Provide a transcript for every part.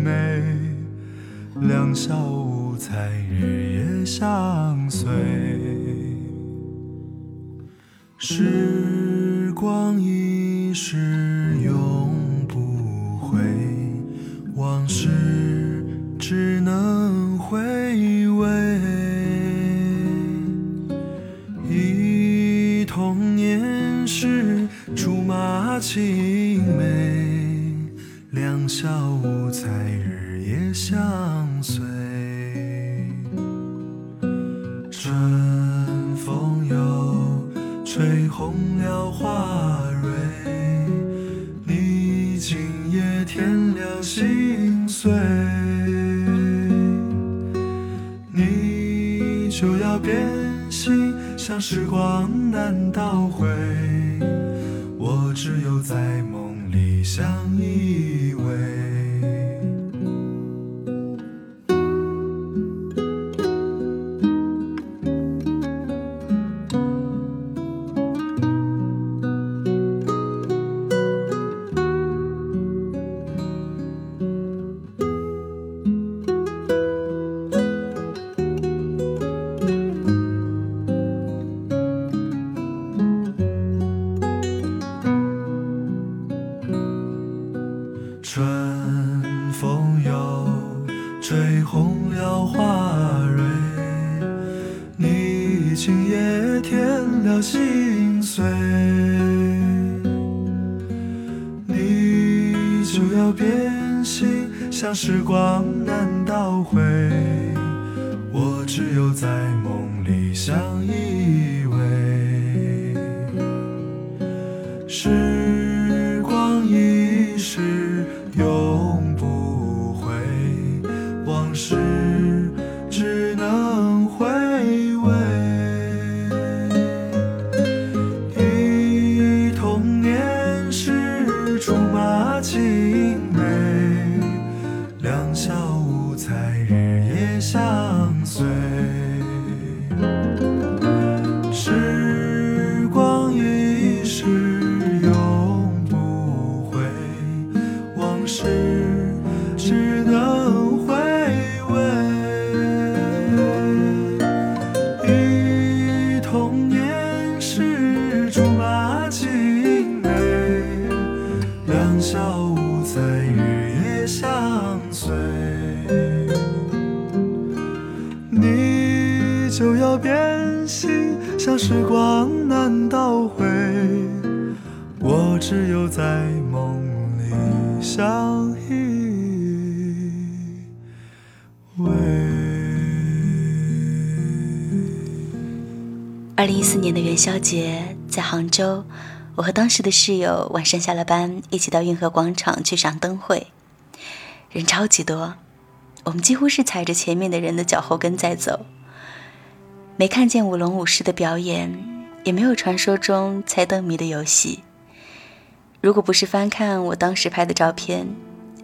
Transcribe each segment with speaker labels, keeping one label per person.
Speaker 1: 美，两小无猜日夜相随。时光一逝。
Speaker 2: 节，在杭州，我和当时的室友晚上下了班，一起到运河广场去赏灯会。人超级多，我们几乎是踩着前面的人的脚后跟在走。没看见舞龙舞狮的表演，也没有传说中猜灯谜的游戏。如果不是翻看我当时拍的照片，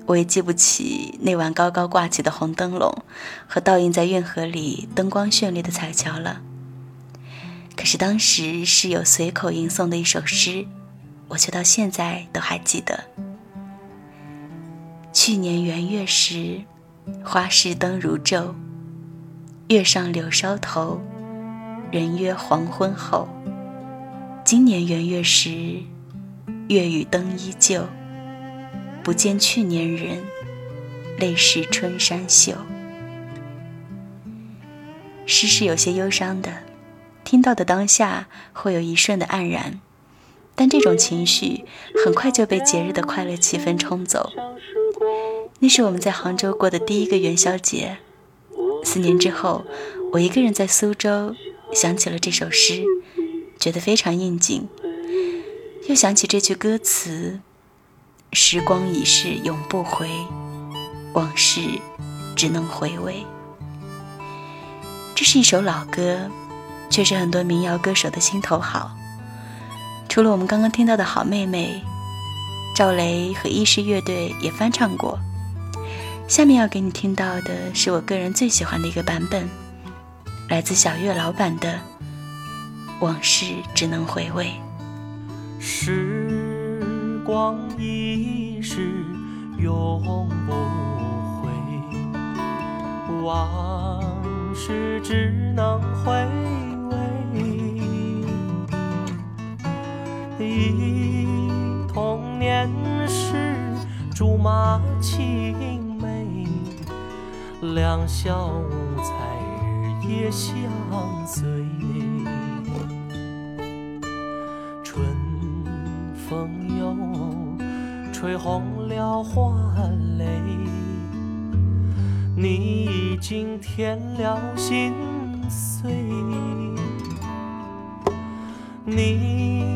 Speaker 2: 我也记不起那晚高高挂起的红灯笼和倒映在运河里灯光绚丽的彩桥了。可是当时室友随口吟诵的一首诗，我却到现在都还记得。去年元月时，花市灯如昼。月上柳梢头，人约黄昏后。今年元月时，月与灯依旧，不见去年人，泪湿春衫袖。诗是有些忧伤的，听到的当下会有一瞬的黯然，但这种情绪很快就被节日的快乐气氛冲走。那是我们在杭州过的第一个元宵节，四年之后，我一个人在苏州想起了这首诗，觉得非常应景。又想起这句歌词：“时光已逝永不回，往事只能回味。”这是一首老歌，却是很多民谣歌手的心头好。除了我们刚刚听到的好妹妹，赵雷和伊势乐队也翻唱过。下面要给你听到的是我个人最喜欢的一个版本，来自小月老板的《往事只能回味》。
Speaker 3: 时光一逝永不回，往事只能回忆童年时竹马青梅，两小无猜日夜相随。春风又吹红了花蕾，你已经添了心碎，你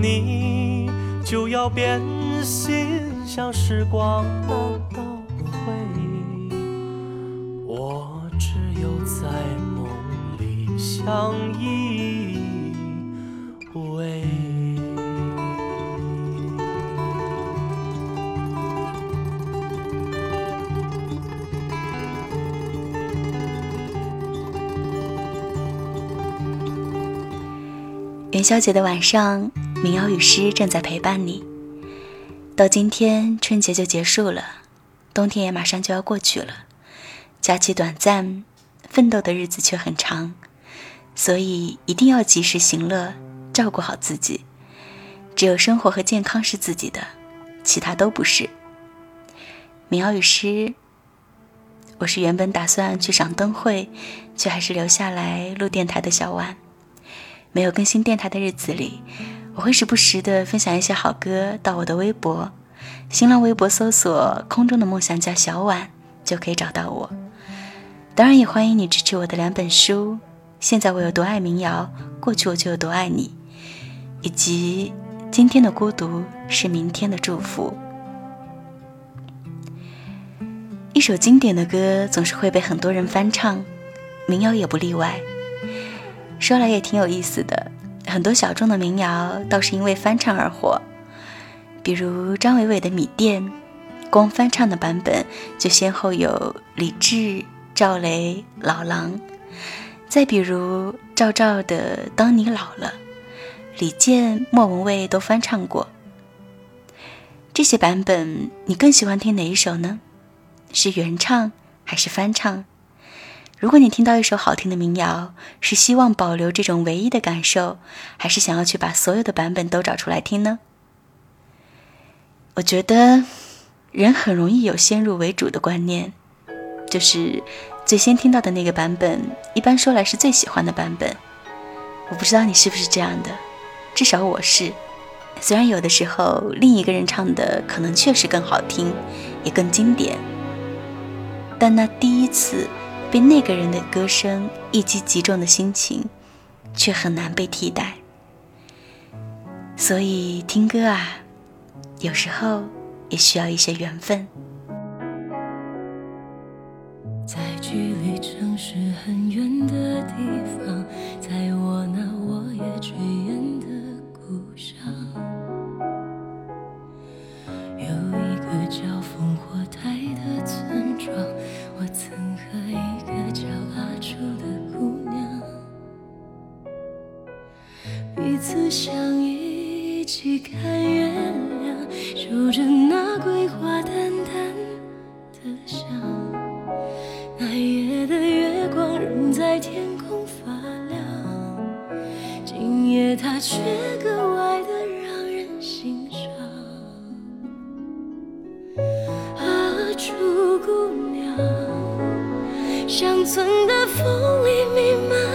Speaker 3: 你就要变心，像时光难倒回。我只有在梦里。相依偎。
Speaker 2: 元宵节的晚上，民谣与诗正在陪伴你。到今天，春节就结束了，冬天也马上就要过去了。假期短暂，奋斗的日子却很长。所以一定要及时行乐，照顾好自己。只有生活和健康是自己的，其他都不是。民谣与诗，我是原本打算去赏灯会，却还是留下来录电台的小婉。没有更新电台的日子里，我会时不时的分享一些好歌到我的微博，新浪微博搜索“空中的梦想家小婉”就可以找到我。当然，也欢迎你支持我的两本书。现在我有多爱民谣，过去我就有多爱你，以及今天的孤独是明天的祝福。一首经典的歌总是会被很多人翻唱，民谣也不例外。说来也挺有意思的，很多小众的民谣倒是因为翻唱而火，比如张伟伟的《米店》，光翻唱的版本就先后有李志、赵雷、老狼。再比如赵照的《当你老了》，李健、莫文蔚都翻唱过。这些版本你更喜欢听哪一首呢？是原唱还是翻唱？如果你听到一首好听的民谣，是希望保留这种唯一的感受，还是想要去把所有的版本都找出来听呢？我觉得人很容易有先入为主的观念，就是最先听到的那个版本，一般说来是最喜欢的版本。我不知道你是不是这样的，至少我是。虽然有的时候另一个人唱的可能确实更好听，也更经典，但那第一次被那个人的歌声一击即中的心情，却很难被替代。所以听歌啊，有时候也需要一些缘分。
Speaker 4: 在距离城市很远的地方，在我那我也炊看月亮，数着那桂花淡淡的香。那夜的月光仍在天空发亮，今夜它却格外的让人心伤。啊，楚姑娘，乡村的风里弥漫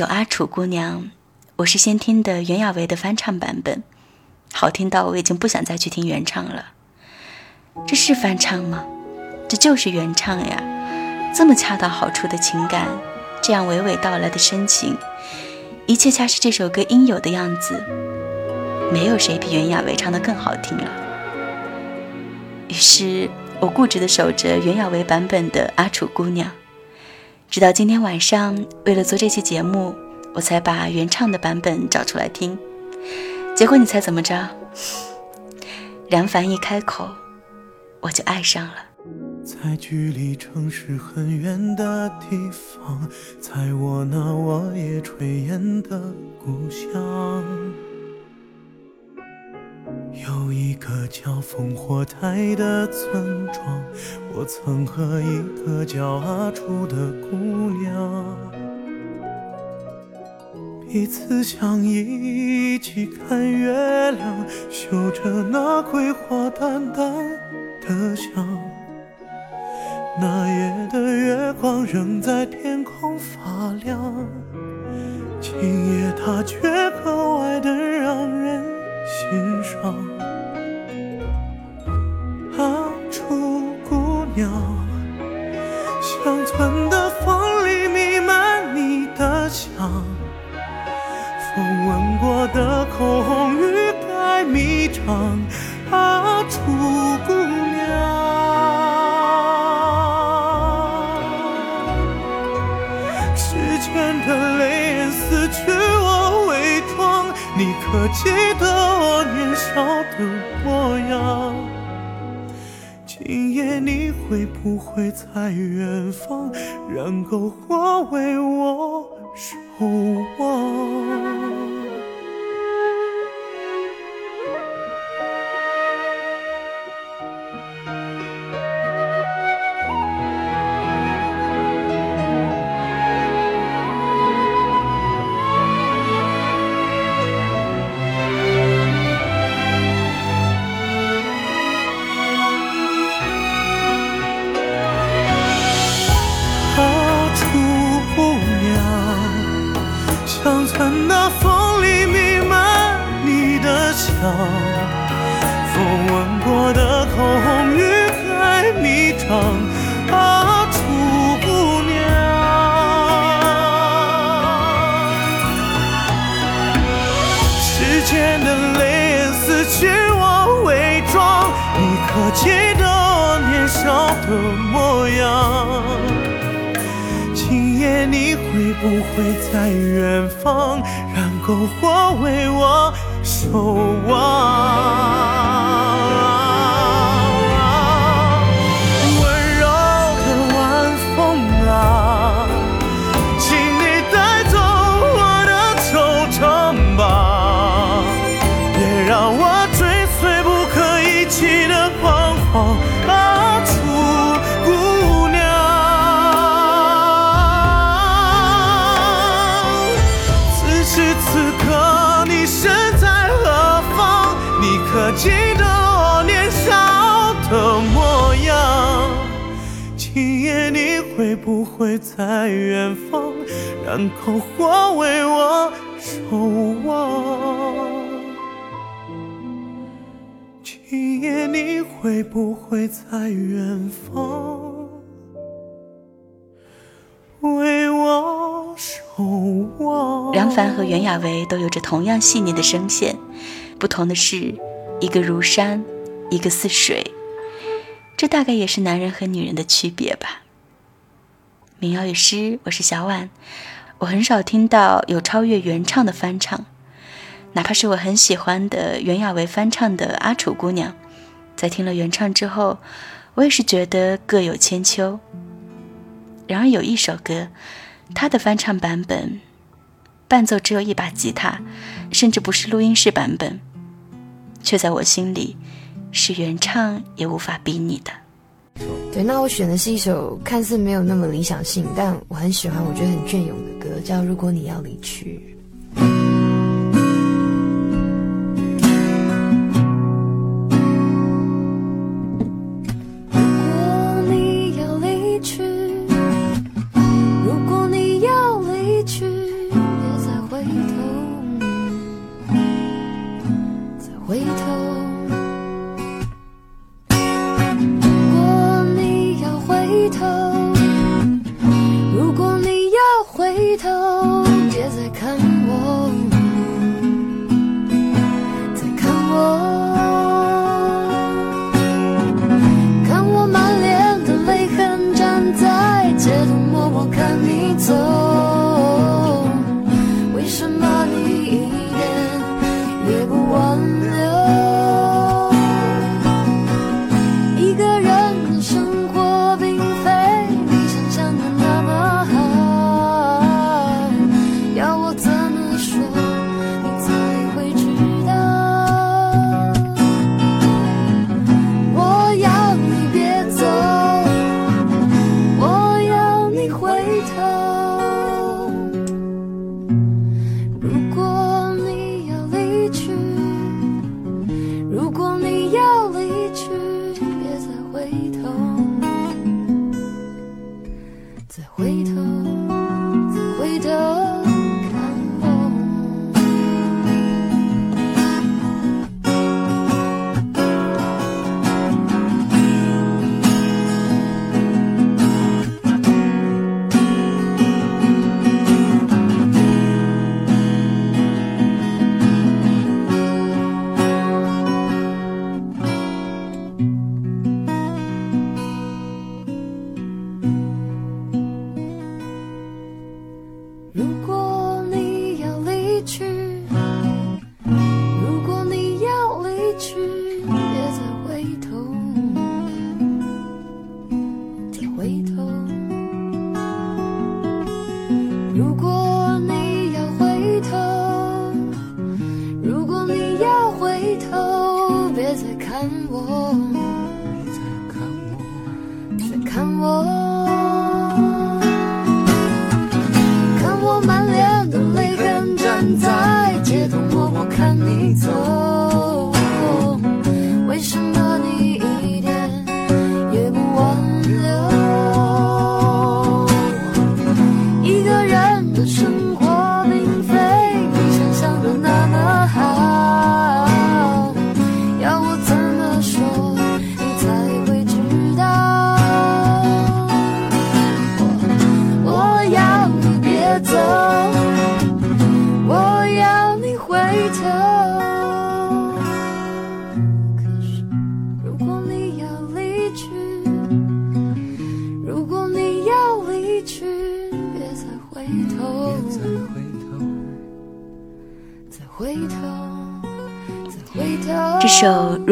Speaker 2: 首《阿楚姑娘》，我是先听的袁娅维的翻唱版本，好听到我已经不想再去听原唱了。这是翻唱吗？这就是原唱呀！这么恰到好处的情感，这样娓娓道来的深情，一切恰是这首歌应有的样子。没有谁比袁娅维唱的更好听了。于是我固执的守着袁娅维版本的《阿楚姑娘》。直到今天晚上，为了做这期节目，我才把原唱的版本找出来听。结果你猜怎么着？梁凡一开口，我就爱上了。
Speaker 5: 在距离城市很远的地方，在我那沃野炊烟的故乡，有一个叫烽火台的村庄，我曾和一个叫阿楚的姑娘，彼此相依，一起看月亮，嗅着那桂花淡淡的香。那夜的月光仍在天空发亮，今夜它却格外的让人心上。阿楚姑娘，乡村的风里弥漫你的香，风吻过的口红欲盖弥彰。阿楚姑娘。的泪眼撕去我伪装，你可记得我年少的模样？今夜你会不会在远方，燃篝火为我守望？间的泪眼撕去我伪装，你可记得我年少的模样？今夜你会不会在远方，燃篝火为我？守望。会在远方，燃篝火为我守望？今夜你会不会在远方，为我守望？
Speaker 2: 梁凡和袁娅维都有着同样细腻的声线，不同的是，一个如山，一个似水，这大概也是男人和女人的区别吧。民谣与诗，我是小婉。我很少听到有超越原唱的翻唱，哪怕是我很喜欢的袁娅维翻唱的《阿楚姑娘》，在听了原唱之后，我也是觉得各有千秋。然而有一首歌，它的翻唱版本，伴奏只有一把吉他，甚至不是录音室版本，却在我心里是原唱也无法比拟的。
Speaker 6: 对，那我选的是一首看似没有那么理想性，但我很喜欢，我觉得很隽永的歌，叫《如果你要离去》。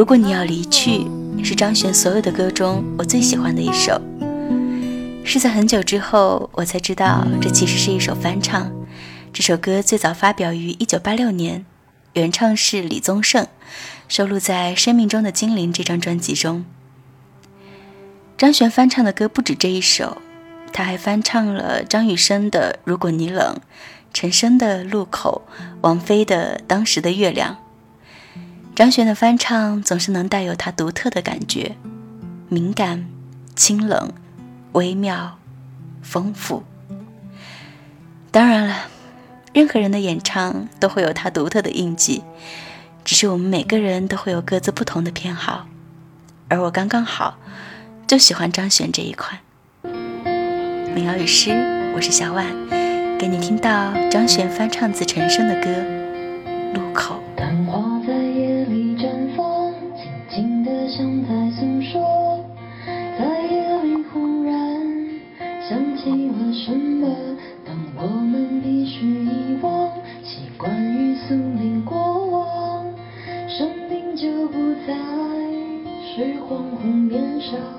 Speaker 6: 如果你要离去》是张悬所有的歌中我最喜欢的一首。是在很久之后，我才知道这其实是一首翻唱。这首歌最早发表于1986年，原唱是李宗盛，收录在《生命中的精灵》这张专辑中。张悬翻唱的歌不止这一首，他还翻唱了张雨生的《如果你冷》，陈升的《路口》，王菲的《当时的月亮》。张悬的翻唱总是能带有他独特的感觉，敏感、清冷、微妙、丰富。当然了，任何人的演唱都会有他独特的印记，只是我们每个人都会有各自不同的偏好，而我刚刚好。就喜欢张悬这一款。民谣与诗，我是小婉，给你听到张悬翻唱自陈升的歌《路口》。红年少。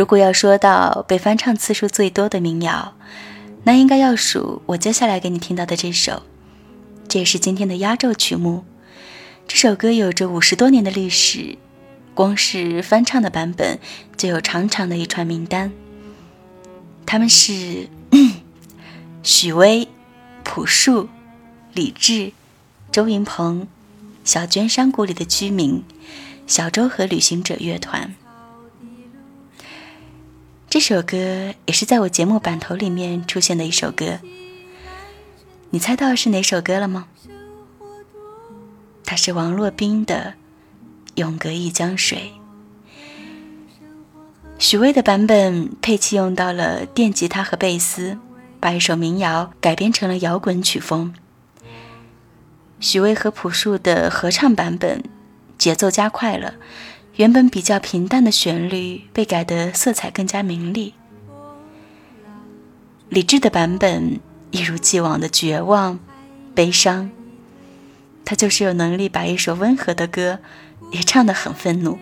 Speaker 2: 如果要说到被翻唱次数最多的民谣，那应该要数我接下来给你听到的这首，这也是今天的压轴曲目。这首歌有着五十多年的历史，光是翻唱的版本就有长长的一串名单。他们是 许巍、朴树、李志、周云鹏、小娟山谷里的居民、小舟和旅行者乐团。这首歌也是在我节目版头里面出现的一首歌，你猜到是哪首歌了吗？它是王洛宾的《永隔一江水》。许巍的版本，佩奇用到了电吉他和贝斯，把一首民谣改编成了摇滚曲风。许巍和朴树的合唱版本，节奏加快了。原本比较平淡的旋律被改得色彩更加明丽。李志的版本一如既往的绝望、悲伤，他就是有能力把一首温和的歌也唱得很愤怒。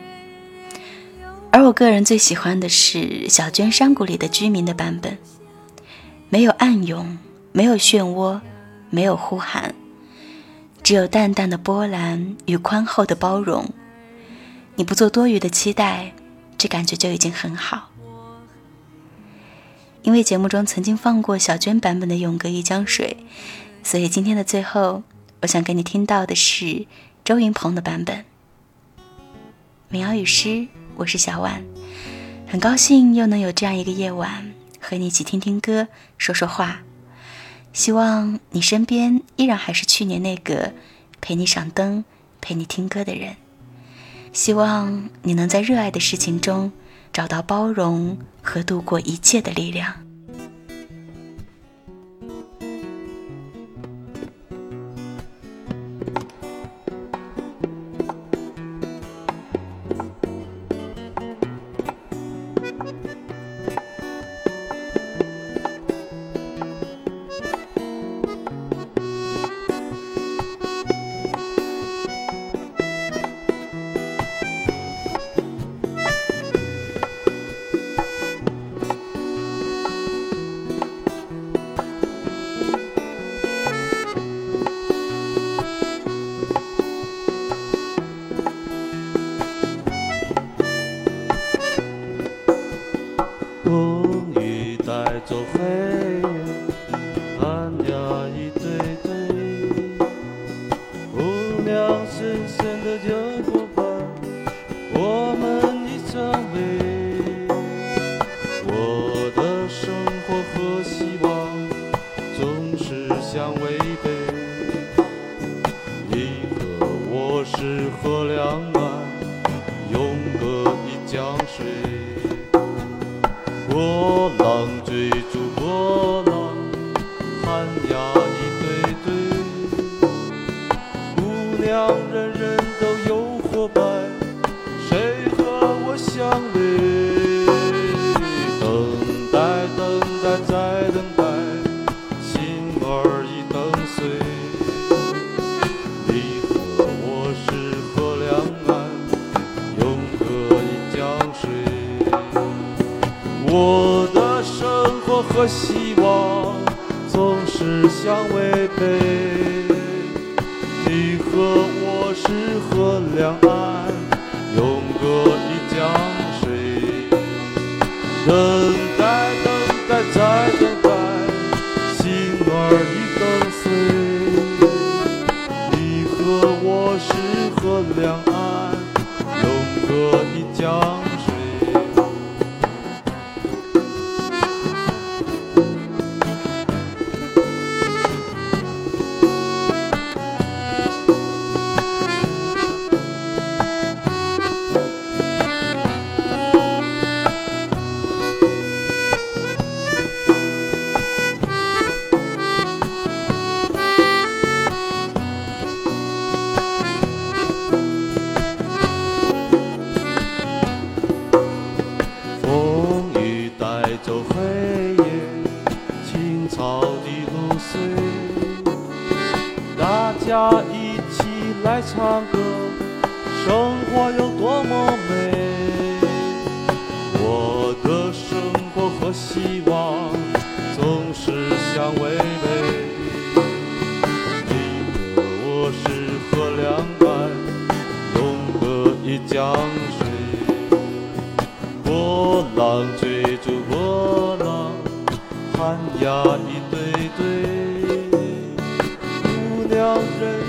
Speaker 2: 而我个人最喜欢的是小娟山谷里的居民的版本，没有暗涌，没有漩涡，没有呼喊，只有淡淡的波澜与宽厚的包容。你不做多余的期待，这感觉就已经很好。因为节目中曾经放过小娟版本的《永隔一江水》，所以今天的最后，我想给你听到的是周云鹏的版本。民谣与诗，我是小婉，很高兴又能有这样一个夜晚和你一起听听歌、说说话。希望你身边依然还是去年那个陪你赏灯、陪你听歌的人。
Speaker 7: 希望你能在热爱的事情中找到包容和度过一切的力量。
Speaker 8: children.